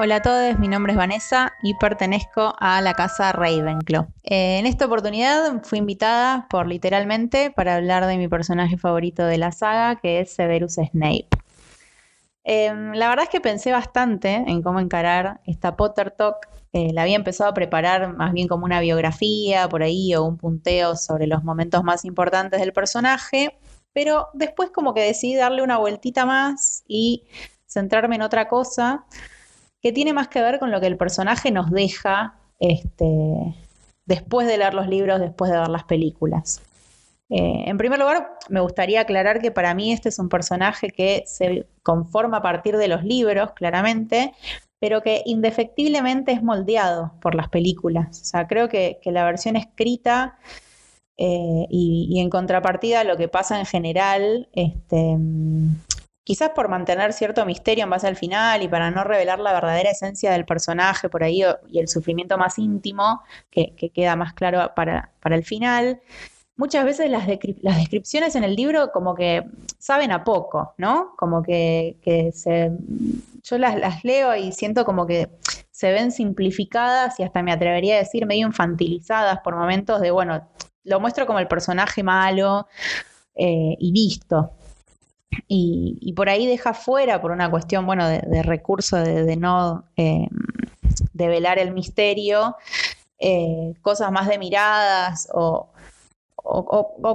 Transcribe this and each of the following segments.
Hola a todos, mi nombre es Vanessa y pertenezco a la casa Ravenclaw. Eh, en esta oportunidad fui invitada por literalmente para hablar de mi personaje favorito de la saga, que es Severus Snape. Em, la verdad es que pensé bastante en cómo encarar esta Potter Talk. Eh, la había empezado a preparar más bien como una biografía por ahí o un punteo sobre los momentos más importantes del personaje, pero después como que decidí darle una vueltita más y centrarme en otra cosa que tiene más que ver con lo que el personaje nos deja este, después de leer los libros, después de ver las películas. Eh, en primer lugar, me gustaría aclarar que para mí este es un personaje que se conforma a partir de los libros, claramente, pero que indefectiblemente es moldeado por las películas. O sea, creo que, la versión escrita eh, y, en contrapartida lo que pasa en general, este, quizás por mantener cierto misterio en base al final y para no revelar la verdadera esencia del personaje por ahí y el sufrimiento más íntimo que, queda más claro para, el final. Muchas veces las, descripciones en el libro como que saben a poco, ¿no? Como que, se, yo las, leo y siento como que se ven simplificadas y hasta me atrevería a decir medio infantilizadas por momentos de, bueno, lo muestro como el personaje malo eh, y visto. Y, por ahí deja fuera, por una cuestión, bueno, de, recurso, de, no eh, develar el misterio, eh, cosas más de miradas o,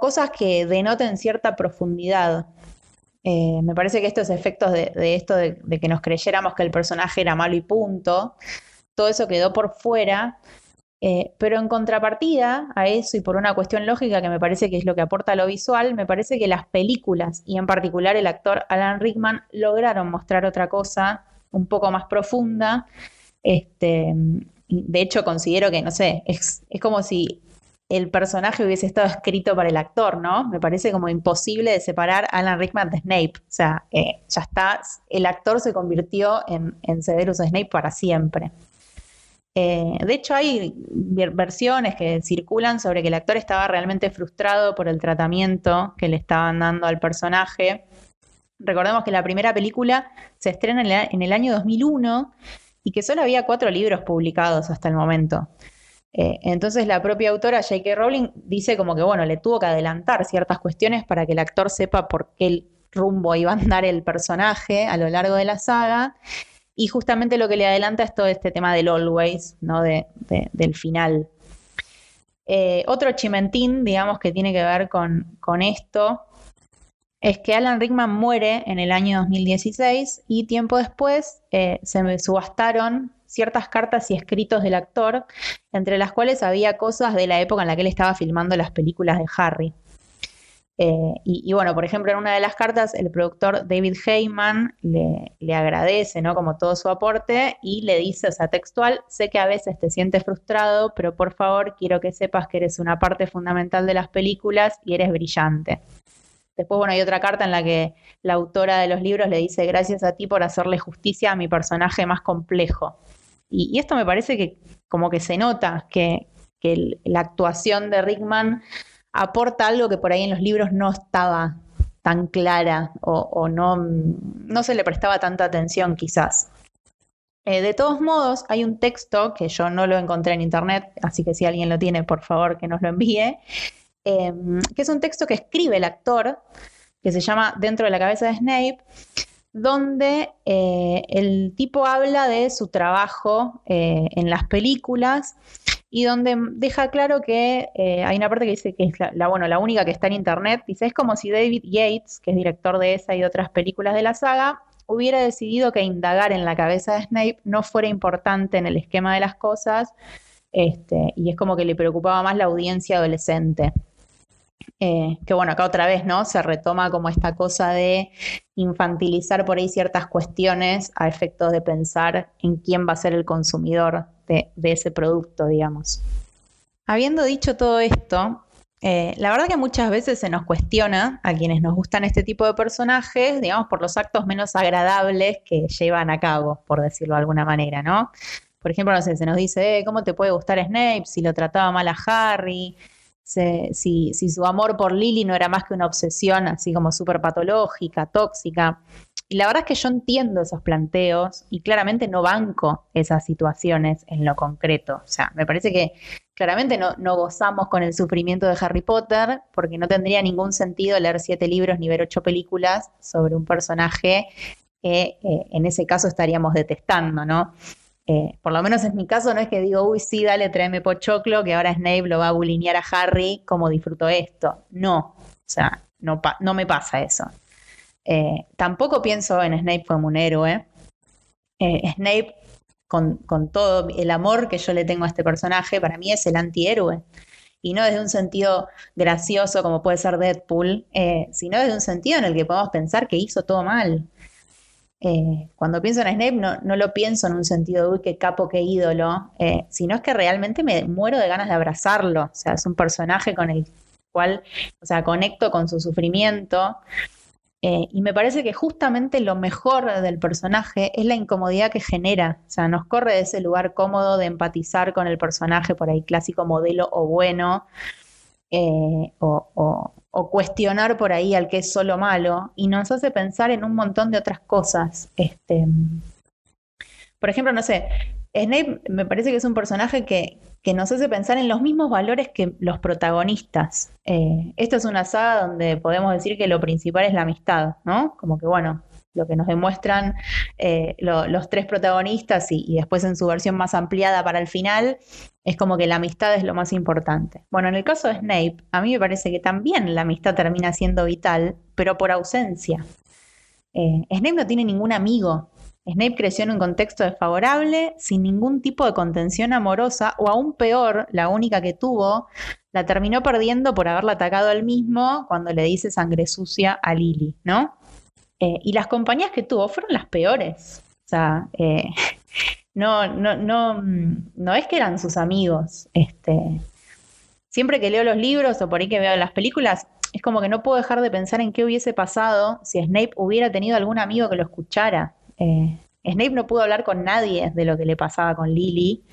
cosas que denoten cierta profundidad. Eh, me parece que estos efectos de, esto de, que nos creyéramos que el personaje era malo y punto, todo eso quedó por fuera eh, pero en contrapartida a eso y por una cuestión lógica que me parece que es lo que aporta lo visual, me parece que las películas y en particular el actor Alan Rickman lograron mostrar otra cosa un poco más profunda. Este, de hecho, considero que, no sé, es, como si el personaje hubiese estado escrito para el actor, ¿no? Me parece como imposible de separar Alan Rickman de Snape. O sea, eh, ya está, el actor se convirtió en, en Severus Snape para siempre. Eh, de hecho, hay versiones que circulan sobre que el actor estaba realmente frustrado por el tratamiento que le estaban dando al personaje. Recordemos que la primera película se estrena en el año 2001 y que solo había cuatro libros publicados hasta el momento. Eh, entonces la propia autora J.K. Rowling dice como que, bueno, le tuvo que adelantar ciertas cuestiones para que el actor sepa por qué rumbo iba a andar el personaje a lo largo de la saga y justamente lo que le adelanta es todo este tema del always, ¿no? De, del final. Eh, otro chimentín, digamos, que tiene que ver con, esto, es que Alan Rickman muere en el año 2016 y tiempo después eh, se subastaron ciertas cartas y escritos del actor, entre las cuales había cosas de la época en la que él estaba filmando las películas de Harry. Eh, y, bueno, por ejemplo, en una de las cartas, el productor David Heyman le, agradece, ¿no? Como todo su aporte y le dice, o sea, textual, sé que a veces te sientes frustrado, pero por favor quiero que sepas que eres una parte fundamental de las películas y eres brillante. Después, bueno, hay otra carta en la que la autora de los libros le dice, gracias a ti por hacerle justicia a mi personaje más complejo. Y, esto me parece que como que se nota que, la actuación de Rickman aporta algo que por ahí en los libros no estaba tan clara o, no, no, se le prestaba tanta atención quizás. Eh, de todos modos, hay un texto que yo no lo encontré en internet, así que si alguien lo tiene, por favor que nos lo envíe, em, que es un texto que escribe el actor, que se llama Dentro de la cabeza de Snape, donde eh, el tipo habla de su trabajo eh, en las películas y donde deja claro que eh, hay una parte que dice que es la, bueno, la única que está en internet. Dice, es como si David Yates, que es director de esa y otras películas de la saga, hubiera decidido que indagar en la cabeza de Snape no fuera importante en el esquema de las cosas, este, y es como que le preocupaba más la audiencia adolescente. Eh, que bueno, acá otra vez, ¿no? Se retoma como esta cosa de infantilizar por ahí ciertas cuestiones a efectos de pensar en quién va a ser el consumidor de, ese producto, digamos. Habiendo dicho todo esto, eh, la verdad que muchas veces se nos cuestiona a quienes nos gustan este tipo de personajes, digamos, por los actos menos agradables que llevan a cabo, por decirlo de alguna manera, ¿no? Por ejemplo, no sé, se nos dice, eh, ¿cómo te puede gustar Snape si lo trataba mal a Harry? Si, su amor por Lily no era más que una obsesión así como súper patológica, tóxica. Y la verdad es que yo entiendo esos planteos y claramente no banco esas situaciones en lo concreto. O sea, me parece que claramente no, no gozamos con el sufrimiento de Harry Potter porque no tendría ningún sentido leer siete libros ni ver ocho películas sobre un personaje que eh, en ese caso estaríamos detestando, ¿no? Eh, por lo menos en mi caso no es que digo, uy, sí, dale, tráeme pochoclo, que ahora Snape lo va a bulinear a Harry, como disfruto esto. No, o sea, no, me pasa eso. Eh, tampoco pienso en Snape como un héroe. Snape, con, con, todo el amor que yo le tengo a este personaje, para mí es el antihéroe. Y no desde un sentido gracioso como puede ser Deadpool, sino desde un sentido en el que podemos pensar que hizo todo mal. Eh, cuando pienso en Snape no, lo pienso en un sentido de, uy, qué capo, qué ídolo, eh, sino es que realmente me muero de ganas de abrazarlo. O sea, es un personaje con el cual, o sea, conecto con su sufrimiento. Eh, y me parece que justamente lo mejor del personaje es la incomodidad que genera. O sea, nos corre de ese lugar cómodo de empatizar con el personaje por ahí clásico modelo o bueno, o cuestionar por ahí al que es solo malo y nos hace pensar en un montón de otras cosas. Este, por ejemplo, no sé, Snape me parece que es un personaje que, que nos hace pensar en los mismos valores que los protagonistas. Eh, esta es una saga donde podemos decir que lo principal es la amistad, ¿no? Como que, bueno, lo que nos demuestran eh, los tres protagonistas y, después en su versión más ampliada para el final, es como que la amistad es lo más importante. Bueno, en el caso de Snape, a mí me parece que también la amistad termina siendo vital, pero por ausencia. Eh, Snape no tiene ningún amigo. Snape creció en un contexto desfavorable, sin ningún tipo de contención amorosa, o aún peor, la única que tuvo, la terminó perdiendo por haberla atacado al mismo cuando le dice sangre sucia a Lily, ¿no? Eh, y las compañías que tuvo fueron las peores. O sea, eh, no, no, no, no es que eran sus amigos. Este, siempre que leo los libros o por ahí que veo las películas, es como que no puedo dejar de pensar en qué hubiese pasado si Snape hubiera tenido algún amigo que lo escuchara. Eh, Snape no pudo hablar con nadie de lo que le pasaba con Lily.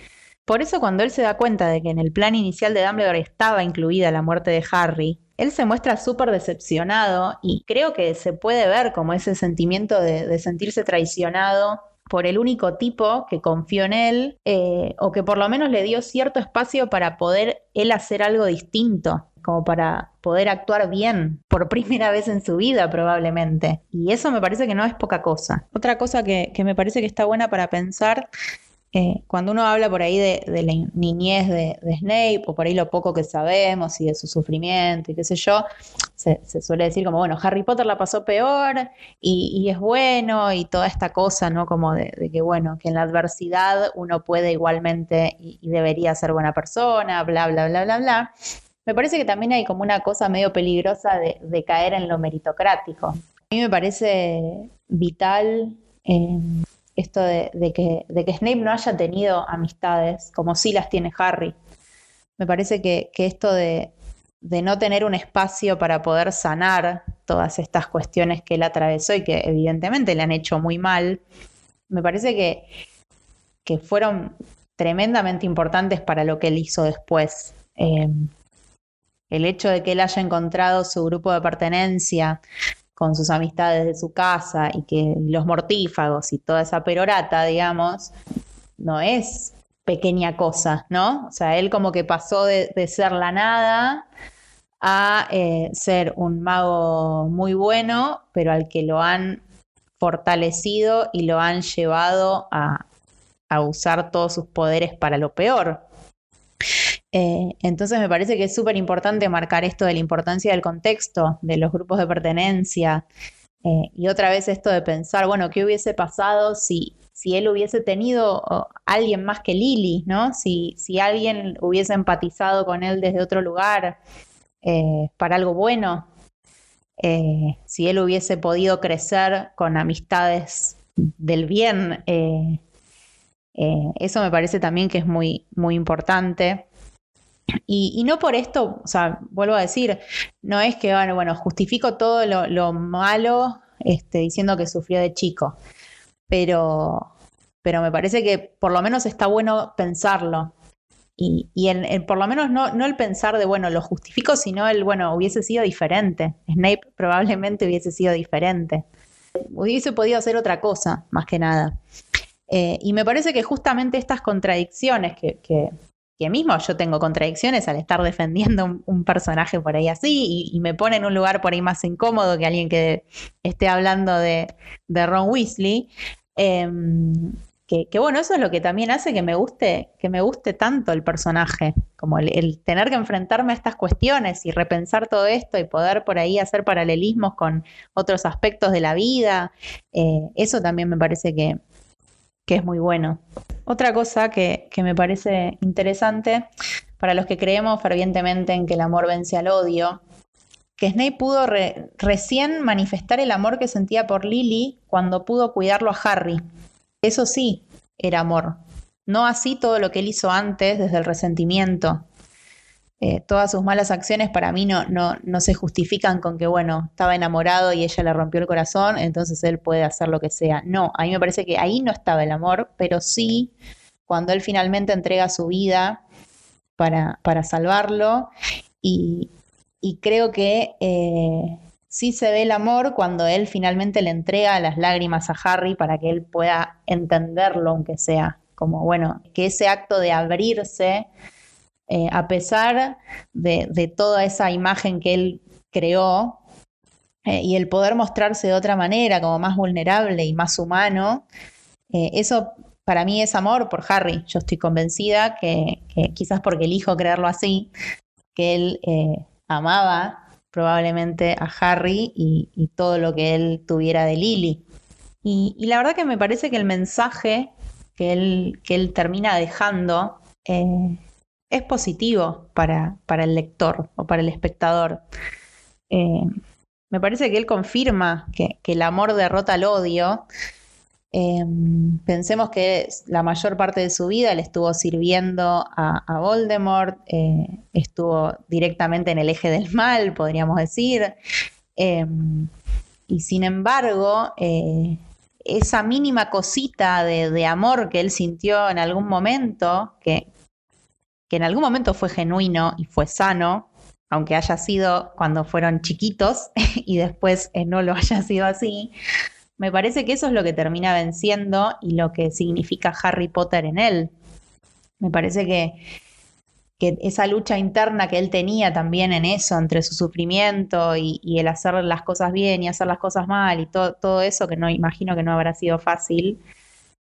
Por eso cuando él se da cuenta de que en el plan inicial de Dumbledore estaba incluida la muerte de Harry, él se muestra súper decepcionado y creo que se puede ver como ese sentimiento de, sentirse traicionado por el único tipo que confió en él eh, o que por lo menos le dio cierto espacio para poder él hacer algo distinto como para poder actuar bien por primera vez en su vida probablemente. Y eso me parece que no es poca cosa. Otra cosa que, que me parece que está buena para pensar eh, cuando uno habla por ahí de, la niñez de, Snape, o por ahí lo poco que sabemos y de su sufrimiento y qué sé yo, se, suele decir como, bueno, Harry Potter la pasó peor y, es bueno y toda esta cosa, ¿no? Como de, que, bueno, que en la adversidad uno puede igualmente y, debería ser buena persona, bla, bla, bla, bla, bla. Me parece que también hay como una cosa medio peligrosa de, caer en lo meritocrático. A mí me parece vital. Eh, esto de, que, Snape no haya tenido amistades como sí las tiene Harry. Me parece que, esto de, no tener un espacio para poder sanar todas estas cuestiones que él atravesó y que evidentemente le han hecho muy mal, me parece que, que fueron tremendamente importantes para lo que él hizo después. Eh, el hecho de que él haya encontrado su grupo de pertenencia, con sus amistades de su casa y que los mortífagos y toda esa perorata, digamos, no es pequeña cosa, ¿no? O sea, él como que pasó de, ser la nada a eh, ser un mago muy bueno, pero al que lo han fortalecido y lo han llevado a, a usar todos sus poderes para lo peor. Eh, entonces me parece que es súper importante marcar esto de la importancia del contexto, de los grupos de pertenencia, eh, y otra vez esto de pensar, bueno, ¿qué hubiese pasado si, si él hubiese tenido alguien más que Lily, ¿no? Si, si alguien hubiese empatizado con él desde otro lugar eh, para algo bueno, si él hubiese podido crecer con amistades del bien, eso me parece también que es muy, muy importante. Y, no por esto, o sea, vuelvo a decir, no es que, bueno, bueno justifico todo lo, malo este, diciendo que sufrió de chico, pero, pero me parece que por lo menos está bueno pensarlo. Y, y por lo menos no, no el pensar de, bueno, lo justifico, sino el, bueno, hubiese sido diferente. Snape probablemente hubiese sido diferente. hubiese podido hacer otra cosa, más que nada. Eh, y me parece que justamente estas contradicciones que, que, mismo yo tengo contradicciones al estar defendiendo un, personaje por ahí así y, me pone en un lugar por ahí más incómodo que alguien que esté hablando de, de Ron Weasley. Em, que, bueno, eso es lo que también hace que me guste, que me guste tanto el personaje, como el, tener que enfrentarme a estas cuestiones y repensar todo esto y poder por ahí hacer paralelismos con otros aspectos de la vida. Eh, eso también me parece que, es muy bueno. Otra cosa que, me parece interesante para los que creemos fervientemente en que el amor vence al odio, que Snape pudo recién manifestar el amor que sentía por Lily cuando pudo cuidarlo a Harry eso sí era amor. No así todo lo que él hizo antes desde el resentimiento. Eh, todas sus malas acciones para mí no, no, no, se justifican con que, bueno, estaba enamorado y ella le rompió el corazón, entonces él puede hacer lo que sea. No, a mí me parece que ahí no estaba el amor, pero sí cuando él finalmente entrega su vida para, para salvarlo y, creo que eh, sí se ve el amor cuando él finalmente le entrega las lágrimas a Harry para que él pueda entenderlo, aunque sea como, bueno, que ese acto de abrirse, eh, a pesar de, toda esa imagen que él creó, eh, y el poder mostrarse de otra manera, como más vulnerable y más humano, eh, eso para mí es amor por Harry. Yo estoy convencida que, quizás porque elijo creerlo así, que él amaba probablemente a Harry y, todo lo que él tuviera de Lily. Y, la verdad que me parece que el mensaje que él, termina dejando es positivo para, para, el lector o para el espectador. Eh, me parece que él confirma que, que, el amor derrota al odio Em, pensemos que la mayor parte de su vida le estuvo sirviendo a, Voldemort, eh, estuvo directamente en el eje del mal, podríamos decir. Y sin embargo, eh, esa mínima cosita de, amor que él sintió en algún momento, que, que en algún momento fue genuino y fue sano, aunque haya sido cuando fueron chiquitos y después eh, no lo haya sido así, me parece que eso es lo que termina venciendo y lo que significa Harry Potter en él. Me parece que, esa lucha interna que él tenía también en eso, entre su sufrimiento y, el hacer las cosas bien y hacer las cosas mal y todo, eso, que no imagino que no habrá sido fácil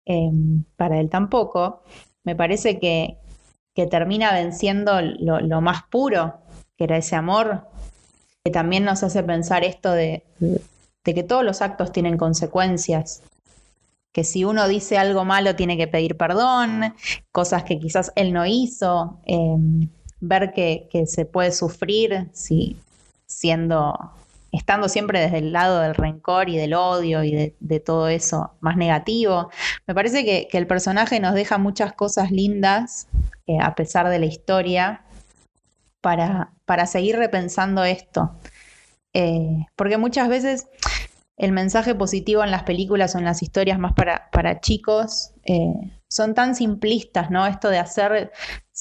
em, para él tampoco, me parece que, termina venciendo lo, lo, más puro, que era ese amor, que también nos hace pensar esto de, de que todos los actos tienen consecuencias, que si uno dice algo malo tiene que pedir perdón, cosas que quizás él no hizo, em, ver que, se puede sufrir si, siendo, estando siempre desde el lado del rencor y del odio y de, todo eso más negativo. Me parece que, el personaje nos deja muchas cosas lindas eh, a pesar de la historia para, para seguir repensando esto. Eh, porque muchas veces el mensaje positivo en las películas o en las historias más para, para chicos eh, son tan simplistas, ¿no? Esto de hacer,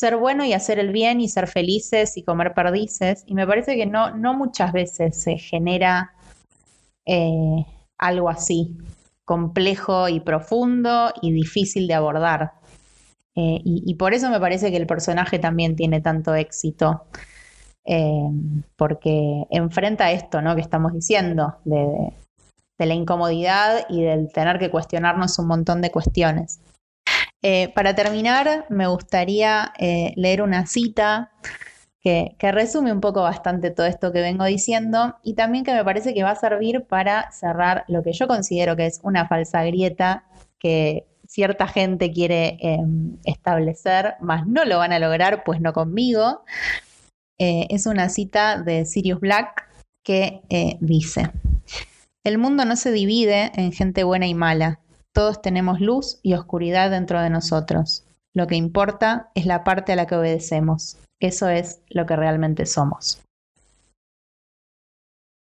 ser bueno y hacer el bien y ser felices y comer perdices. Y me parece que no, no muchas veces se genera eh, algo así, complejo y profundo y difícil de abordar. y, por eso me parece que el personaje también tiene tanto éxito. Eh, porque enfrenta esto, ¿no? Que estamos diciendo, de, la incomodidad y del tener que cuestionarnos un montón de cuestiones. Eh, para terminar, me gustaría eh, leer una cita que, resume un poco bastante todo esto que vengo diciendo y también que me parece que va a servir para cerrar lo que yo considero que es una falsa grieta que cierta gente quiere em, establecer, mas no lo van a lograr, pues no conmigo. Eh, es una cita de Sirius Black que dice, el mundo no se divide en gente buena y mala, todos tenemos luz y oscuridad dentro de nosotros. Lo que importa es la parte a la que obedecemos. Eso es lo que realmente somos.